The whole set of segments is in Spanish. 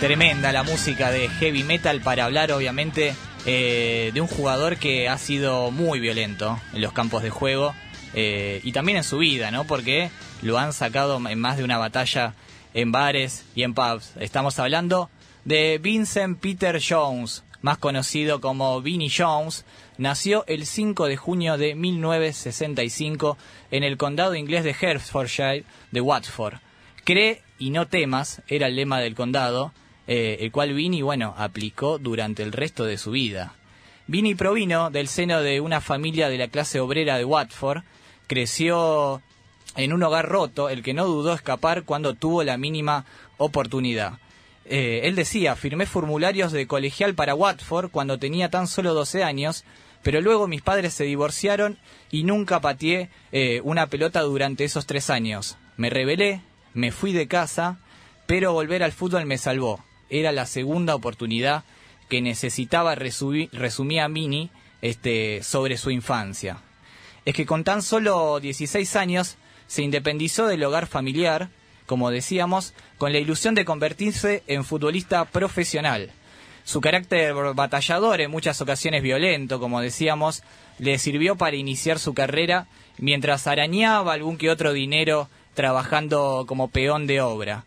Tremenda la música de heavy metal para hablar obviamente eh, de un jugador que ha sido muy violento en los campos de juego eh, y también en su vida, ¿no? Porque lo han sacado en más de una batalla en bares y en pubs. Estamos hablando de Vincent Peter Jones, más conocido como Vinnie Jones, nació el 5 de junio de 1965 en el condado inglés de Hertfordshire de Watford. Cree y no temas era el lema del condado eh, el cual Vini, bueno, aplicó durante el resto de su vida. Vini provino del seno de una familia de la clase obrera de Watford, creció en un hogar roto, el que no dudó escapar cuando tuvo la mínima oportunidad. Eh, él decía, firmé formularios de colegial para Watford cuando tenía tan solo 12 años, pero luego mis padres se divorciaron y nunca pateé eh, una pelota durante esos tres años. Me rebelé, me fui de casa, pero volver al fútbol me salvó era la segunda oportunidad que necesitaba resumir, resumía Mini este, sobre su infancia. Es que con tan solo 16 años se independizó del hogar familiar, como decíamos, con la ilusión de convertirse en futbolista profesional. Su carácter batallador, en muchas ocasiones violento, como decíamos, le sirvió para iniciar su carrera mientras arañaba algún que otro dinero trabajando como peón de obra.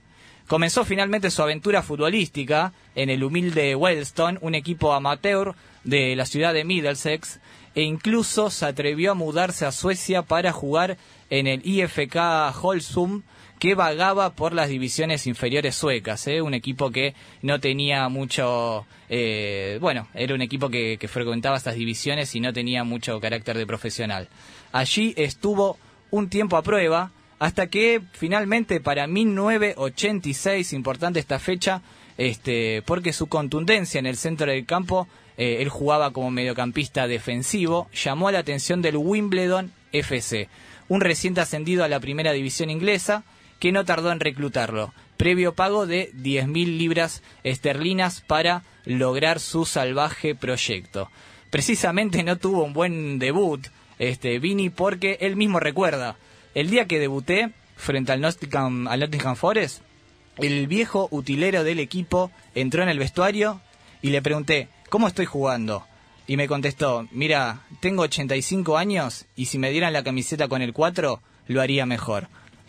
Comenzó finalmente su aventura futbolística en el humilde Wellstone, un equipo amateur de la ciudad de Middlesex, e incluso se atrevió a mudarse a Suecia para jugar en el IFK Holsum, que vagaba por las divisiones inferiores suecas, ¿eh? un equipo que no tenía mucho, eh, bueno, era un equipo que frecuentaba estas divisiones y no tenía mucho carácter de profesional. Allí estuvo un tiempo a prueba, hasta que finalmente para 1986, importante esta fecha, este, porque su contundencia en el centro del campo, eh, él jugaba como mediocampista defensivo, llamó la atención del Wimbledon FC, un reciente ascendido a la primera división inglesa, que no tardó en reclutarlo, previo pago de 10.000 libras esterlinas para lograr su salvaje proyecto. Precisamente no tuvo un buen debut este Vini porque él mismo recuerda, el día que debuté frente al Nottingham, Forest, el viejo utilero del equipo entró en el vestuario y le pregunté, ¿cómo estoy jugando? Y me contestó, mira, tengo 85 años y si me dieran la camiseta con el 4, lo haría mejor.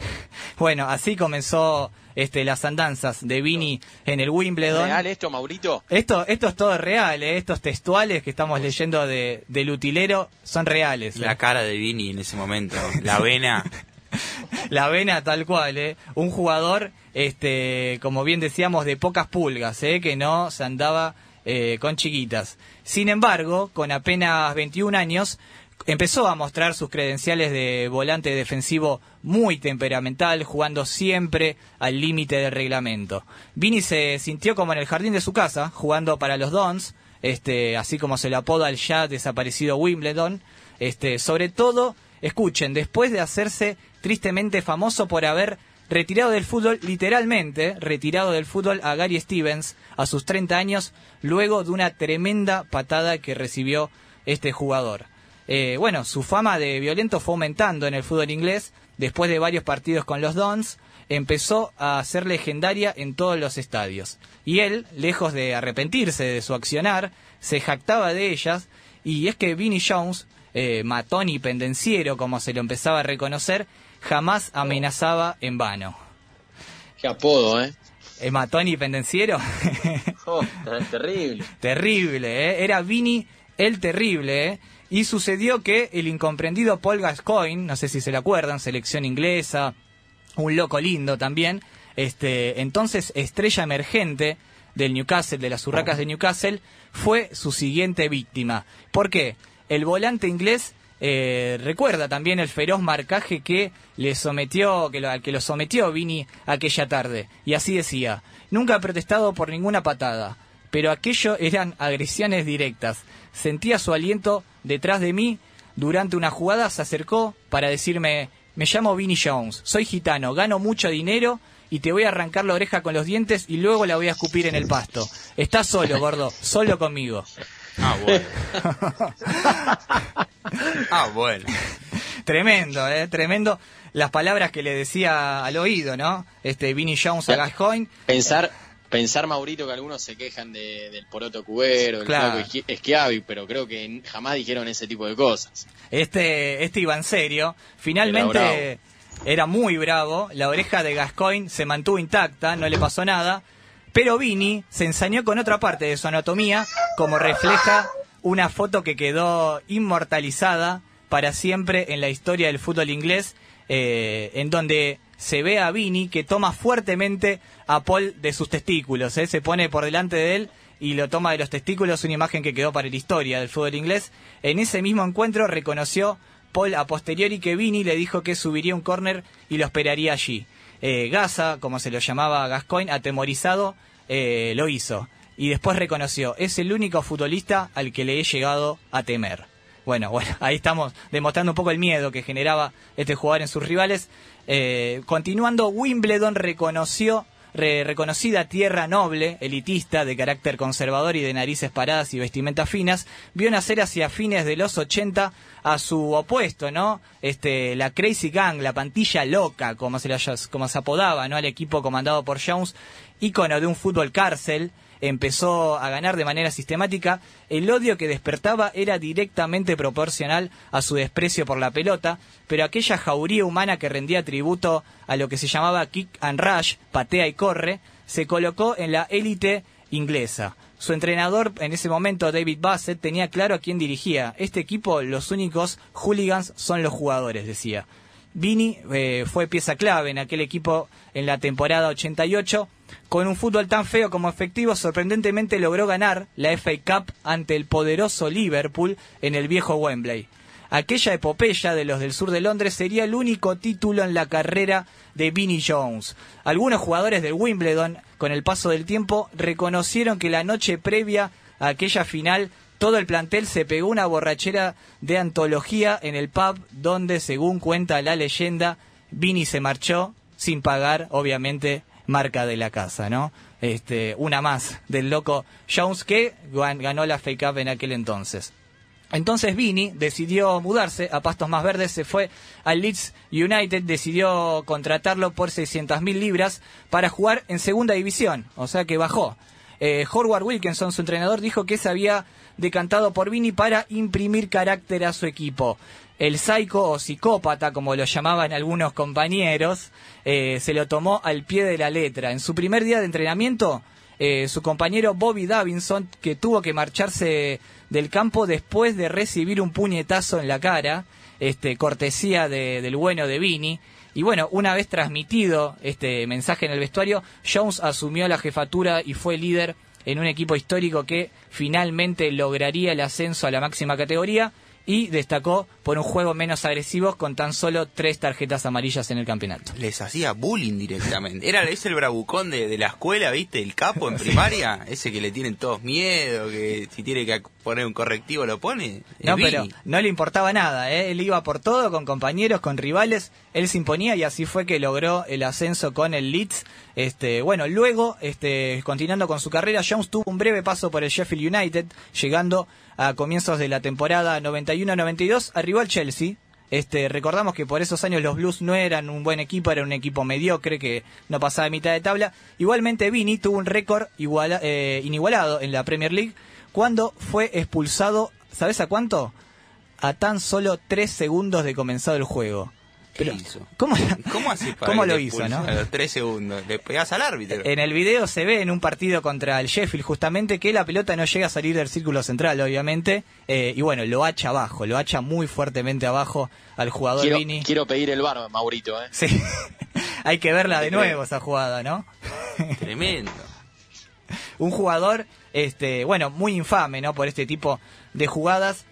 bueno, así comenzó este, las andanzas de Vini en el Wimbledon. ¿Real esto, Maurito? Esto, esto es todo real, ¿eh? estos textuales que estamos leyendo de, del utilero son reales. La ¿eh? cara de Vini en ese momento, la vena. la vena tal cual, ¿eh? Un jugador, este, como bien decíamos, de pocas pulgas, ¿eh? Que no se andaba eh, con chiquitas. Sin embargo, con apenas 21 años, empezó a mostrar sus credenciales de volante defensivo muy temperamental, jugando siempre al límite del reglamento. Vini se sintió como en el jardín de su casa, jugando para los Dons, este, así como se le apoda al ya desaparecido Wimbledon. Este, sobre todo, escuchen, después de hacerse tristemente famoso por haber retirado del fútbol, literalmente retirado del fútbol a Gary Stevens a sus 30 años, luego de una tremenda patada que recibió este jugador. Eh, bueno, su fama de violento fue aumentando en el fútbol inglés. Después de varios partidos con los Dons, empezó a ser legendaria en todos los estadios. Y él, lejos de arrepentirse de su accionar, se jactaba de ellas. Y es que Vinnie Jones, eh, matón y pendenciero, como se lo empezaba a reconocer, jamás amenazaba en vano. Qué apodo, ¿eh? ¿Eh, matón y pendenciero? Oh, terrible. terrible, ¿eh? Era Vinnie el terrible, ¿eh? Y sucedió que el incomprendido Paul Gascoigne, no sé si se le acuerdan, selección inglesa, un loco lindo también, este, entonces estrella emergente del Newcastle, de las urracas de Newcastle, fue su siguiente víctima. ¿Por qué? El volante inglés eh, recuerda también el feroz marcaje que le sometió, que lo, al que lo sometió Vini aquella tarde. Y así decía, nunca he protestado por ninguna patada, pero aquello eran agresiones directas. Sentía su aliento detrás de mí, durante una jugada se acercó para decirme, me llamo Vinnie Jones, soy gitano, gano mucho dinero y te voy a arrancar la oreja con los dientes y luego la voy a escupir en el pasto. Estás solo, gordo, solo conmigo. Ah, bueno. ah, bueno. Tremendo, eh, tremendo las palabras que le decía al oído, ¿no? Este Vinnie Jones a Gascoigne. Pensar, pensar Maurito que algunos se quejan de- del poroto cubero, del Claro. flaco esqui- Schiavi, pero creo que jamás dijeron ese tipo de cosas. Este, este iba en serio. Finalmente era, muy bravo. La oreja de Gascoigne se mantuvo intacta, no le pasó nada. Pero Vini se ensañó con otra parte de su anatomía, como refleja una foto que quedó inmortalizada para siempre en la historia del fútbol inglés, eh, en donde se ve a Vini que toma fuertemente a Paul de sus testículos. ¿eh? Se pone por delante de él y lo toma de los testículos, una imagen que quedó para la historia del fútbol inglés. En ese mismo encuentro reconoció Paul a posteriori que Vini le dijo que subiría un córner y lo esperaría allí. Eh, Gaza, como se lo llamaba Gascoigne, atemorizado, eh, lo hizo. Y después reconoció, es el único futbolista al que le he llegado a temer. Bueno, bueno, ahí estamos demostrando un poco el miedo que generaba este jugador en sus rivales. Eh, continuando, Wimbledon reconoció re- reconocida tierra noble, elitista, de carácter conservador y de narices paradas y vestimentas finas, vio nacer hacia fines de los 80 a su opuesto, ¿no? Este, la Crazy Gang, la pantilla loca, como se, la- como se apodaba, ¿no? Al equipo comandado por Jones, ícono de un fútbol cárcel, empezó a ganar de manera sistemática, el odio que despertaba era directamente proporcional a su desprecio por la pelota, pero aquella jauría humana que rendía tributo a lo que se llamaba kick and rush, patea y corre, se colocó en la élite inglesa. Su entrenador en ese momento, David Bassett, tenía claro a quién dirigía. Este equipo, los únicos hooligans son los jugadores, decía. Vini eh, fue pieza clave en aquel equipo en la temporada 88. Con un fútbol tan feo como efectivo, sorprendentemente logró ganar la FA Cup ante el poderoso Liverpool en el viejo Wembley. Aquella epopeya de los del sur de Londres sería el único título en la carrera de Vinnie Jones. Algunos jugadores del Wimbledon, con el paso del tiempo, reconocieron que la noche previa a aquella final todo el plantel se pegó una borrachera de antología en el pub donde, según cuenta la leyenda, Vini se marchó sin pagar, obviamente, marca de la casa, ¿no? Este, una más del loco Jones que gan- ganó la FA Cup en aquel entonces. Entonces Vini decidió mudarse a Pastos Más Verdes, se fue al Leeds United, decidió contratarlo por 600 mil libras para jugar en segunda división, o sea que bajó. Eh, Howard Wilkinson, su entrenador, dijo que se había decantado por Vini para imprimir carácter a su equipo. El psycho o psicópata, como lo llamaban algunos compañeros, eh, se lo tomó al pie de la letra. En su primer día de entrenamiento, eh, su compañero Bobby Davinson, que tuvo que marcharse del campo después de recibir un puñetazo en la cara, este, cortesía de- del bueno de Vini. Y bueno, una vez transmitido este mensaje en el vestuario, Jones asumió la jefatura y fue líder en un equipo histórico que finalmente lograría el ascenso a la máxima categoría y destacó por un juego menos agresivo con tan solo tres tarjetas amarillas en el campeonato. Les hacía bullying directamente. Era ese el bravucón de, de la escuela, ¿viste? El capo en primaria. Ese que le tienen todos miedo, que si tiene que poner un correctivo lo pone. Es No, pero no le importaba nada, ¿eh? él iba por todo, con compañeros, con rivales, él se imponía y así fue que logró el ascenso con el Leeds. Este, bueno, luego, este, continuando con su carrera, Jones tuvo un breve paso por el Sheffield United, llegando a comienzos de la temporada 91-92, arribó al Chelsea. Este, recordamos que por esos años los Blues no eran un buen equipo, era un equipo mediocre que no pasaba de mitad de tabla. Igualmente Vini tuvo un récord iguala- eh, inigualado en la Premier League cuando fue expulsado, ¿sabes a cuánto? A tan solo tres segundos de comenzado el juego. ¿Qué Pero, hizo? ¿Cómo, ¿Cómo así para ¿Cómo que lo hizo, no? A los tres segundos. Le pegás al árbitro. En el video se ve en un partido contra el Sheffield justamente que la pelota no llega a salir del círculo central, obviamente, eh, y bueno, lo hacha abajo, lo hacha muy fuertemente abajo al jugador Quiero, Vini. quiero pedir el bar, Maurito, ¿eh? Sí, hay que verla de nuevo esa jugada, ¿no? Tremendo. un jugador, este, bueno, muy infame, ¿no? Por este tipo de jugadas.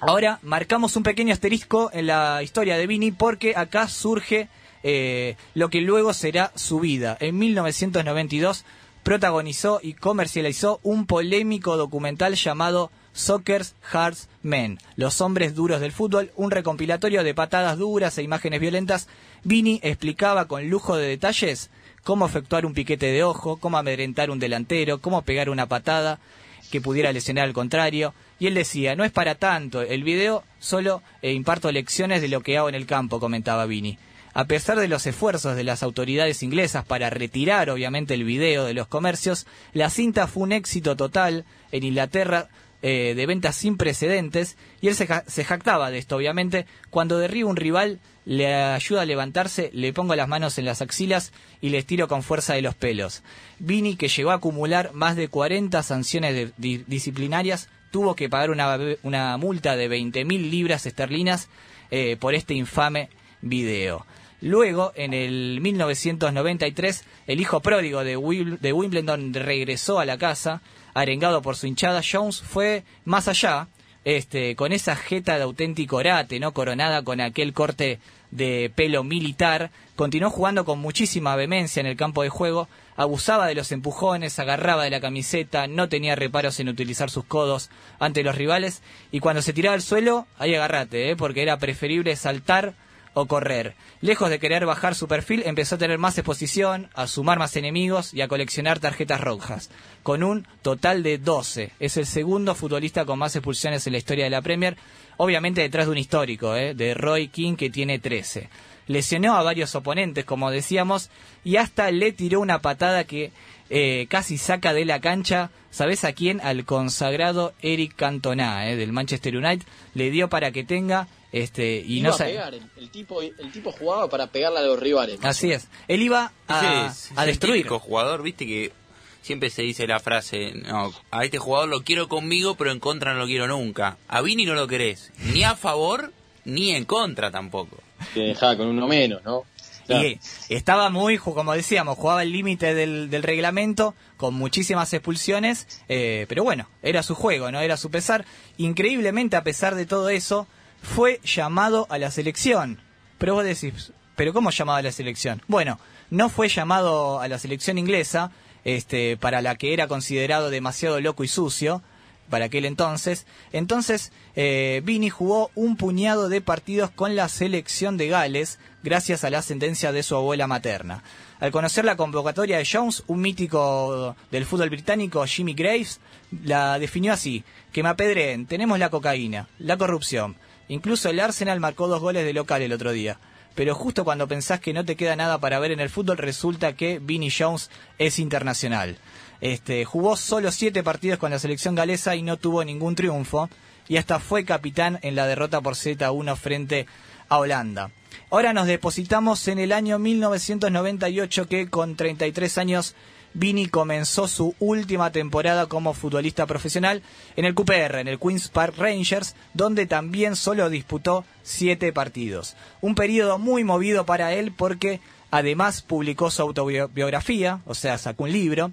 Ahora marcamos un pequeño asterisco en la historia de Vini porque acá surge eh, lo que luego será su vida. En 1992 protagonizó y comercializó un polémico documental llamado Soccer's Hearts Men, Los hombres duros del fútbol, un recompilatorio de patadas duras e imágenes violentas. Vini explicaba con lujo de detalles cómo efectuar un piquete de ojo, cómo amedrentar un delantero, cómo pegar una patada que pudiera lesionar al contrario. Y él decía, no es para tanto, el video solo eh, imparto lecciones de lo que hago en el campo, comentaba Vini. A pesar de los esfuerzos de las autoridades inglesas para retirar obviamente el video de los comercios, la cinta fue un éxito total en Inglaterra eh, de ventas sin precedentes y él se, se, jactaba de esto obviamente. Cuando derriba un rival le ayuda a levantarse, le pongo las manos en las axilas y le estiro con fuerza de los pelos. Vini, que llegó a acumular más de 40 sanciones disciplinarias, tuvo que pagar una, una multa de 20.000 libras esterlinas eh, por este infame video. Luego, en el 1993, el hijo pródigo de, de Wimbledon regresó a la casa, arengado por su hinchada. Jones fue más allá, este, con esa jeta de auténtico orate, ¿no? Coronada con aquel corte de pelo militar, continuó jugando con muchísima vehemencia en el campo de juego, abusaba de los empujones, agarraba de la camiseta, no tenía reparos en utilizar sus codos ante los rivales y cuando se tiraba al suelo, ahí agarrate, ¿eh? porque era preferible saltar o correr. Lejos de querer bajar su perfil, empezó a tener más exposición, a sumar más enemigos y a coleccionar tarjetas rojas, con un total de 12. Es el segundo futbolista con más expulsiones en la historia de la Premier, obviamente detrás de un histórico, ¿eh? de Roy King, que tiene 13. Lesionó a varios oponentes, como decíamos, y hasta le tiró una patada que eh, casi saca de la cancha, ¿sabes a quién? Al consagrado Eric Cantona, ¿eh? del Manchester United. Le dio para que tenga este, y iba no pegar, el, el, tipo, el tipo jugaba para pegarle a los rivales. Así es. Él iba a, es, a destruir. El jugador, viste que siempre se dice la frase, no, a este jugador lo quiero conmigo, pero en contra no lo quiero nunca. A Vini no lo querés, ni a favor, ni en contra tampoco. Te dejaba con uno menos, ¿no? Claro. Y estaba muy, como decíamos, jugaba el límite del, del, reglamento, con muchísimas expulsiones, eh, pero bueno, era su juego, no era su pesar. Increíblemente, a pesar de todo eso, fue llamado a la selección. Pero vos decís, ¿pero cómo llamado a la selección? Bueno, no fue llamado a la selección inglesa, este, para la que era considerado demasiado loco y sucio, para aquel entonces. Entonces, eh, Vini jugó un puñado de partidos con la selección de Gales, gracias a la ascendencia de su abuela materna. Al conocer la convocatoria de Jones, un mítico del fútbol británico, Jimmy Graves, la definió así, que me apedreen, tenemos la cocaína, la corrupción, Incluso el Arsenal marcó dos goles de local el otro día. Pero justo cuando pensás que no te queda nada para ver en el fútbol, resulta que Vinnie Jones es internacional. Este, jugó solo siete partidos con la selección galesa y no tuvo ningún triunfo. Y hasta fue capitán en la derrota por Z1 frente a Holanda. Ahora nos depositamos en el año 1998 que con 33 años Vini comenzó su última temporada como futbolista profesional en el QPR, en el Queens Park Rangers, donde también solo disputó siete partidos. Un periodo muy movido para él porque además publicó su autobiografía, o sea, sacó un libro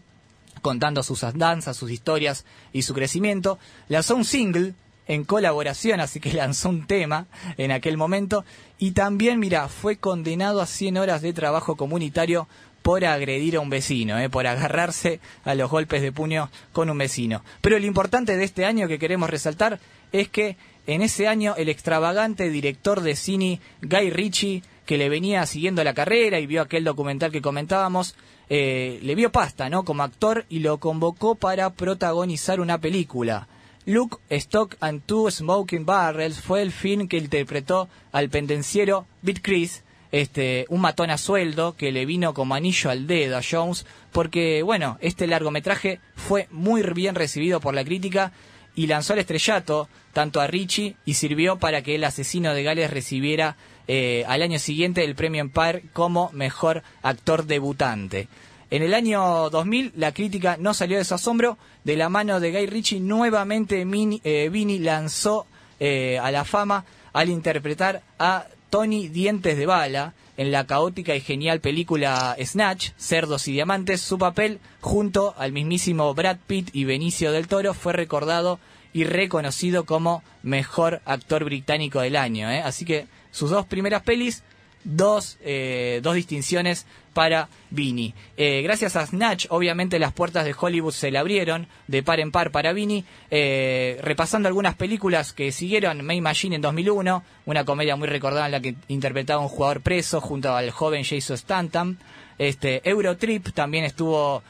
contando sus andanzas, sus historias y su crecimiento. Lanzó un single en colaboración, así que lanzó un tema en aquel momento. Y también, mira, fue condenado a 100 horas de trabajo comunitario por agredir a un vecino, ¿eh? por agarrarse a los golpes de puño con un vecino. Pero lo importante de este año que queremos resaltar es que en ese año el extravagante director de cine Guy Ritchie, que le venía siguiendo la carrera y vio aquel documental que comentábamos, eh, le vio pasta, ¿no? Como actor y lo convocó para protagonizar una película. Luke, Stock and Two Smoking Barrels fue el film que interpretó al pendenciero Bit Chris, este, un matón a sueldo que le vino como anillo al dedo a Jones, porque, bueno, este largometraje fue muy bien recibido por la crítica y lanzó al estrellato tanto a Richie y sirvió para que el asesino de Gales recibiera eh, al año siguiente el premio Empire como mejor actor debutante. En el año 2000 la crítica no salió de su asombro, de la mano de Guy Ritchie nuevamente Mini, eh, Vini lanzó eh, a la fama al interpretar a Tony Dientes de Bala en la caótica y genial película Snatch, Cerdos y Diamantes. Su papel, junto al mismísimo Brad Pitt y Benicio del Toro, fue recordado y reconocido como mejor actor británico del año. ¿eh? Así que sus dos primeras pelis, dos, eh, dos distinciones para Vini. Eh, gracias a Snatch, obviamente las puertas de Hollywood se le abrieron de par en par para Vini. Eh, repasando algunas películas que siguieron, May Machine en 2001, una comedia muy recordada en la que interpretaba un jugador preso junto al joven Jason Stanton. Este, Eurotrip también estuvo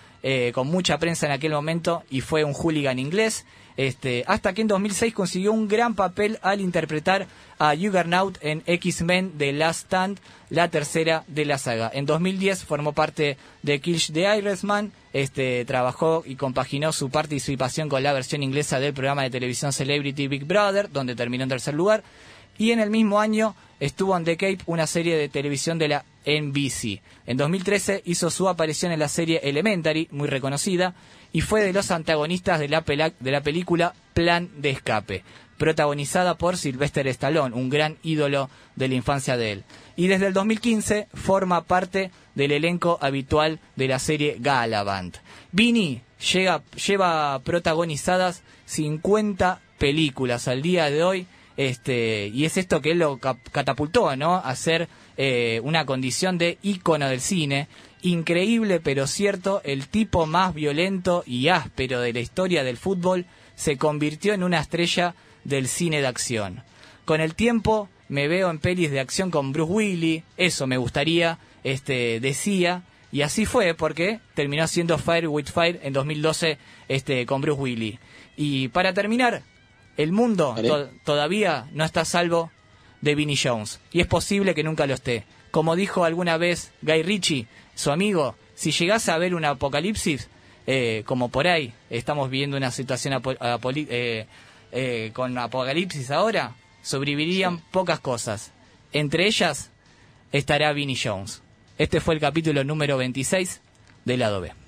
con mucha prensa en aquel momento y fue un hooligan inglés. Este, hasta que en 2006 consiguió un gran papel al interpretar a Juggernaut en X-Men The Last Stand, la tercera de la saga. En 2010 formó parte de Kill the Irishman, este, trabajó y compaginó su participación con la versión inglesa del programa de televisión Celebrity Big Brother, donde terminó en tercer lugar. Y en el mismo año estuvo en The Cape, una serie de televisión de la NBC. En 2013 hizo su aparición en la serie Elementary, muy reconocida, y fue de los antagonistas de la, película Plan de Escape, protagonizada por Sylvester Stallone, un gran ídolo de la infancia de él. Y desde el 2015 forma parte del elenco habitual de la serie Galavant. Vini llega, lleva protagonizadas 50 películas al día de hoy este, y es esto que lo catapultó, ¿no? A ser eh, una condición de ícono del cine. Increíble, pero cierto, el tipo más violento y áspero de la historia del fútbol se convirtió en una estrella del cine de acción. Con el tiempo me veo en pelis de acción con Bruce Willis, eso me gustaría, este, decía, y así fue porque terminó siendo Fire with Fire en 2012 este, con Bruce Willis. Y para terminar, el mundo todavía no está a salvo de Vinnie Jones. Y es posible que nunca lo esté. Como dijo alguna vez Guy Ritchie, su amigo, si llegase a ver un apocalipsis, eh, como por ahí estamos viviendo una situación eh, eh, con apocalipsis ahora, sobrevivirían pocas cosas. Entre ellas estará Vinnie Jones. Este fue el capítulo número 26 del lado B.